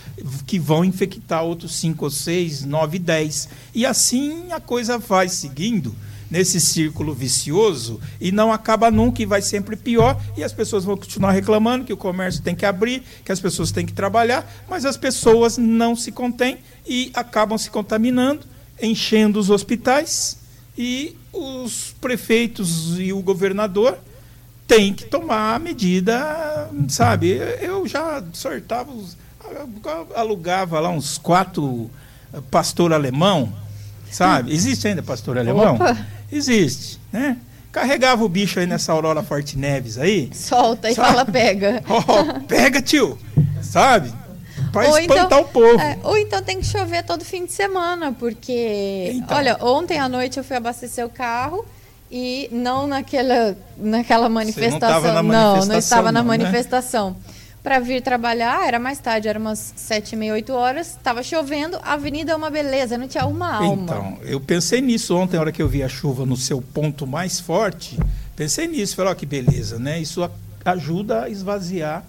S2: que vão infectar outros cinco ou seis, nove, dez. E assim a coisa vai seguindo nesse círculo vicioso e não acaba nunca e vai sempre pior e as pessoas vão continuar reclamando que o comércio tem que abrir, que as pessoas têm que trabalhar, mas as pessoas não se contêm e acabam se contaminando, enchendo os hospitais e os prefeitos e o governador têm que tomar a medida, sabe? Eu já sortava, os- alugava lá uns quatro eh, pastor alemão, sabe? Existe ainda pastor alemão?
S1: Opa!
S2: Existe, né? Carregava o bicho aí nessa Aurora Forte Neves aí.
S1: Solta e
S2: Sabe?
S1: fala pega.
S2: Ó, pega, tio! Sabe? Pra
S1: Ou
S2: espantar
S1: então-
S2: o povo.
S1: É, ou então tem que chover todo fim de semana, porque.
S2: Então.
S1: Olha, ontem à noite eu fui abastecer o carro e não naquela, naquela manifestação.
S2: tava na
S1: não, não
S2: manifestação,
S1: estava na
S2: não, né?
S1: Para vir trabalhar, era mais tarde, era umas sete e meia, oito horas, estava chovendo, a avenida é uma beleza, não tinha uma alma.
S2: Então, eu pensei nisso ontem, na hora que eu vi a chuva no seu ponto mais forte. Pensei nisso, falei, ó, que beleza, né? Isso ajuda a esvaziar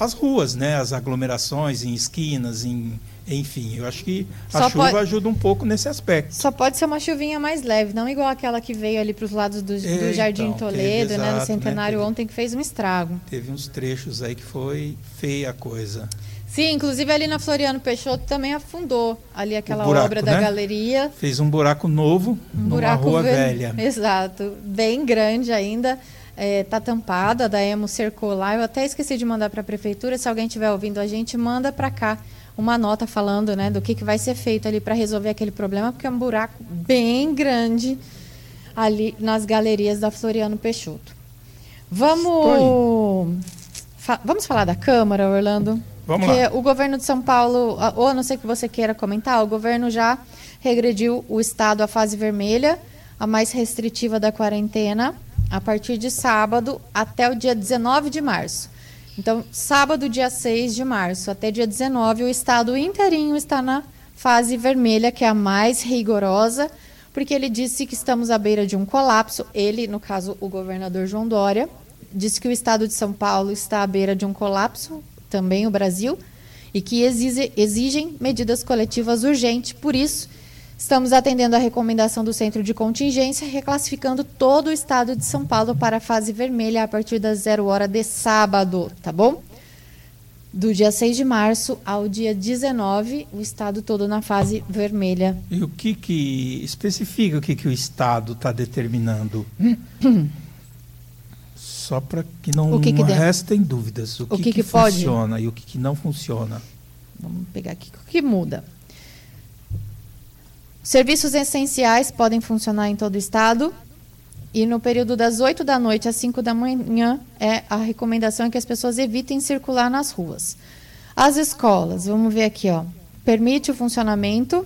S2: as ruas, né? As aglomerações em esquinas, em, enfim. Eu acho que a
S1: Só
S2: chuva
S1: pode-
S2: ajuda um pouco nesse aspecto.
S1: Só pode ser uma chuvinha mais leve, não igual aquela que veio ali para os lados do, do
S2: É,
S1: Jardim
S2: então,
S1: Toledo,
S2: teve,
S1: né, no
S2: exato,
S1: Centenário
S2: né, teve-
S1: ontem, que fez um estrago.
S2: Teve uns trechos aí que foi feia a coisa.
S1: Sim, inclusive ali na Floriano Peixoto também afundou ali aquela
S2: buraco,
S1: obra da
S2: né?
S1: galeria.
S2: Fez um buraco novo
S1: Um
S2: numa
S1: buraco
S2: rua
S1: ve-
S2: velha.
S1: Exato, bem grande ainda. É, tá tampada, a da Emo cercou lá. Eu até esqueci de mandar para a prefeitura. Se alguém estiver ouvindo a gente, manda para cá uma nota falando né, do que, que vai ser feito ali para resolver aquele problema, porque é um buraco bem grande ali nas galerias da Floriano Peixoto. Vamos, fa- vamos falar da Câmara, Orlando?
S2: Vamos
S1: Porque
S2: lá.
S1: o governo de São Paulo, ou a não ser que você queira comentar, o governo já regrediu o estado à fase vermelha, a mais restritiva da quarentena, a partir de sábado até o dia 19 de março. Então, sábado, dia 6 de março, até dia 19, o estado inteirinho está na fase vermelha, que é a mais rigorosa, porque ele disse que estamos à beira de um colapso. Ele, no caso, o governador João Dória, disse que o estado de São Paulo está à beira de um colapso, também o Brasil, e que exige- exigem medidas coletivas urgentes. Por isso, estamos atendendo a recomendação do Centro de Contingência, reclassificando todo o estado de São Paulo para a fase vermelha a partir das zero hora de sábado, tá bom? Do dia 6 de março ao dia 19, o estado todo na fase vermelha.
S2: E o que que especifica o que que o Estado está determinando? Só para que não
S1: O que que
S2: restem dúvidas. O,
S1: O
S2: que,
S1: que
S2: que, funciona e o que, que não funciona.
S1: Vamos pegar aqui o que muda. Serviços essenciais podem funcionar em todo o estado. E no período das 8 da noite às 5 da manhã, é a recomendação é que as pessoas evitem circular nas ruas. As escolas, vamos ver aqui, ó. Permite o funcionamento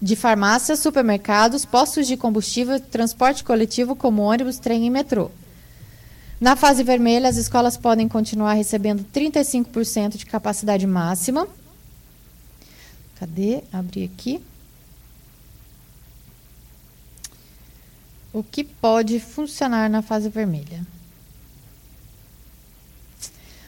S1: de farmácias, supermercados, postos de combustível, transporte coletivo como ônibus, trem e metrô. Na fase vermelha, as escolas podem continuar recebendo 35% de capacidade máxima. Cadê? Abri aqui. O que pode funcionar na fase vermelha?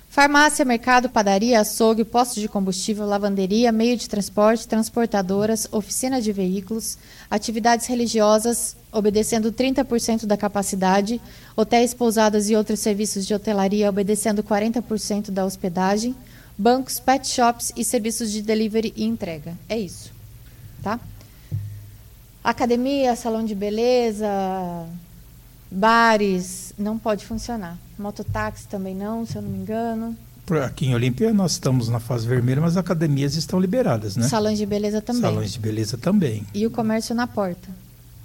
S1: Farmácia, mercado, padaria, açougue, postos de combustível, lavanderia, meio de transporte, transportadoras, oficina de veículos, atividades religiosas, obedecendo 30% da capacidade, hotéis, pousadas e outros serviços de hotelaria, obedecendo 40% da hospedagem, bancos, pet shops e serviços de delivery e entrega. É isso, tá? Academia, salão de beleza, bares, não pode funcionar. Mototáxi também não, se eu não me engano.
S2: Aqui em Olímpia nós estamos na fase vermelha, mas as academias estão liberadas, né?
S1: Salões de beleza também.
S2: Salões de beleza também.
S1: E o comércio na porta.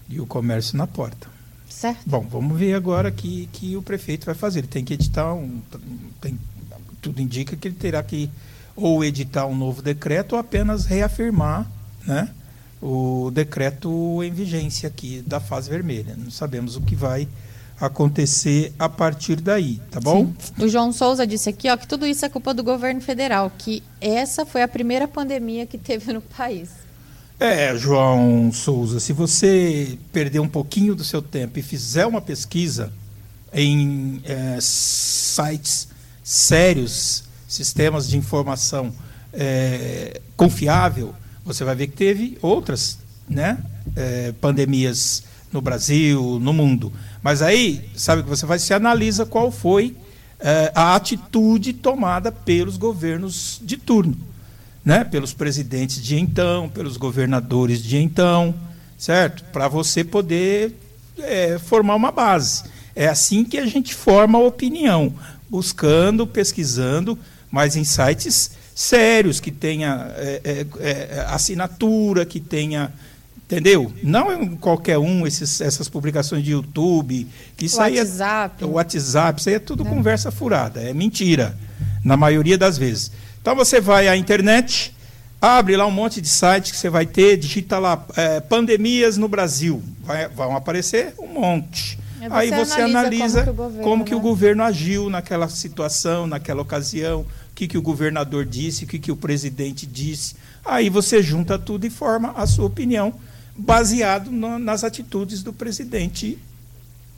S2: E o comércio na porta.
S1: Certo.
S2: Bom, vamos ver agora que, que o prefeito vai fazer. Ele tem que editar um. Tem, tudo indica que ele terá que ou editar um novo decreto ou apenas reafirmar né, o decreto em vigência aqui da fase vermelha. Não sabemos o que vai acontecer a partir daí, tá bom?
S1: Sim. O João Souza disse aqui ó, que tudo isso é culpa do governo federal, que essa foi a primeira pandemia que teve no país.
S2: É, João Souza, se você perder um pouquinho do seu tempo e fizer uma pesquisa em é, sites sérios, sistemas de informação é, confiável, você vai ver que teve outras né, é, pandemias no Brasil, no mundo. Mas aí, sabe o que você faz? Você analisa qual foi é, a atitude tomada pelos governos de turno né, pelos presidentes de então, pelos governadores de então, certo? Para você poder é, formar uma base. É assim que a gente forma a opinião, buscando, pesquisando, mas em sites sérios, que tenha é, é, é assinatura, que tenha. Entendeu? Não é qualquer um, esses, essas publicações de YouTube, que isso
S1: WhatsApp.
S2: aí é. O WhatsApp, isso aí é tudo Não. conversa furada, é mentira, na maioria das vezes. Então você vai à internet, abre lá um monte de sites que você vai ter, digita lá é, pandemias no Brasil. Vai, vão aparecer um monte. Você Aí você analisa, como, que o, governo, como que o governo agiu naquela situação, naquela ocasião, o que, que o governador disse, o que, que o presidente disse. Aí você junta tudo e forma a sua opinião, baseado no, nas atitudes do presidente.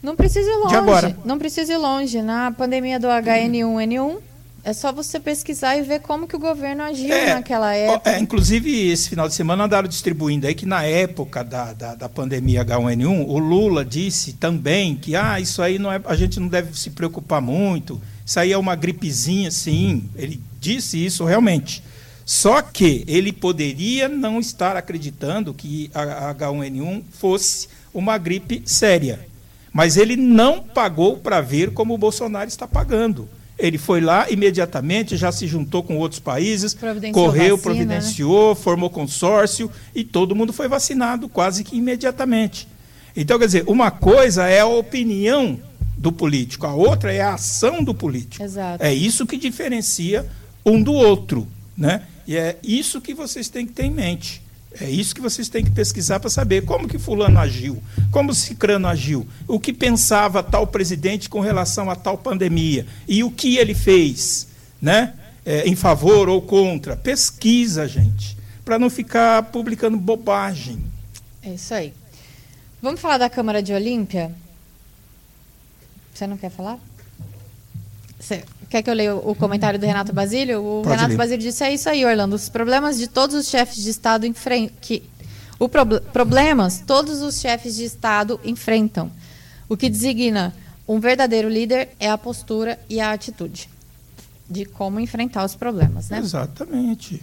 S1: Não precisa ir longe. Não precisa ir longe. Na pandemia do HN1N1, é só você pesquisar e ver como que o governo agiu é, naquela época.
S2: É, inclusive, esse final de semana andaram distribuindo aí que na época da, da, da, pandemia H1N1, o Lula disse também que ah, isso aí não é, a gente não deve se preocupar muito, isso aí é uma gripezinha, sim. Ele disse isso realmente. Só que ele poderia não estar acreditando que a H1N1 fosse uma gripe séria. Mas ele não pagou para ver como o Bolsonaro está pagando. Ele foi lá imediatamente, já se juntou com outros países, correu, vacina, providenciou, né? formou consórcio e todo mundo foi vacinado quase que imediatamente. Então, quer dizer, uma coisa é a opinião do político, a outra é a ação do político.
S1: Exato.
S2: É isso que diferencia um do outro. Né? E é isso que vocês têm que ter em mente. É isso que vocês têm que pesquisar para saber como que fulano agiu, como Cicrano agiu, o que pensava tal presidente com relação a tal pandemia e o que ele fez, né? É, em favor ou contra. Pesquisa, gente, para não ficar publicando bobagem.
S1: É isso aí. Vamos falar da Câmara de Olímpia? Você não quer falar? Você quer que eu leia o comentário do Renato Basílio? O Pode Renato ler. Basílio disse: é isso aí, Orlando. Os problemas de todos os chefes de Estado enfrentam. Que, o problemas todos os chefes de Estado enfrentam. O que designa um verdadeiro líder é a postura e a atitude de como enfrentar os problemas, né?
S2: Exatamente.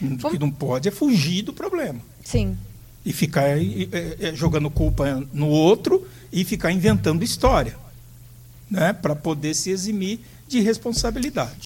S2: O que não pode é fugir do problema.
S1: Sim.
S2: E ficar é, jogando culpa no outro e ficar inventando história né, para poder se eximir de responsabilidade.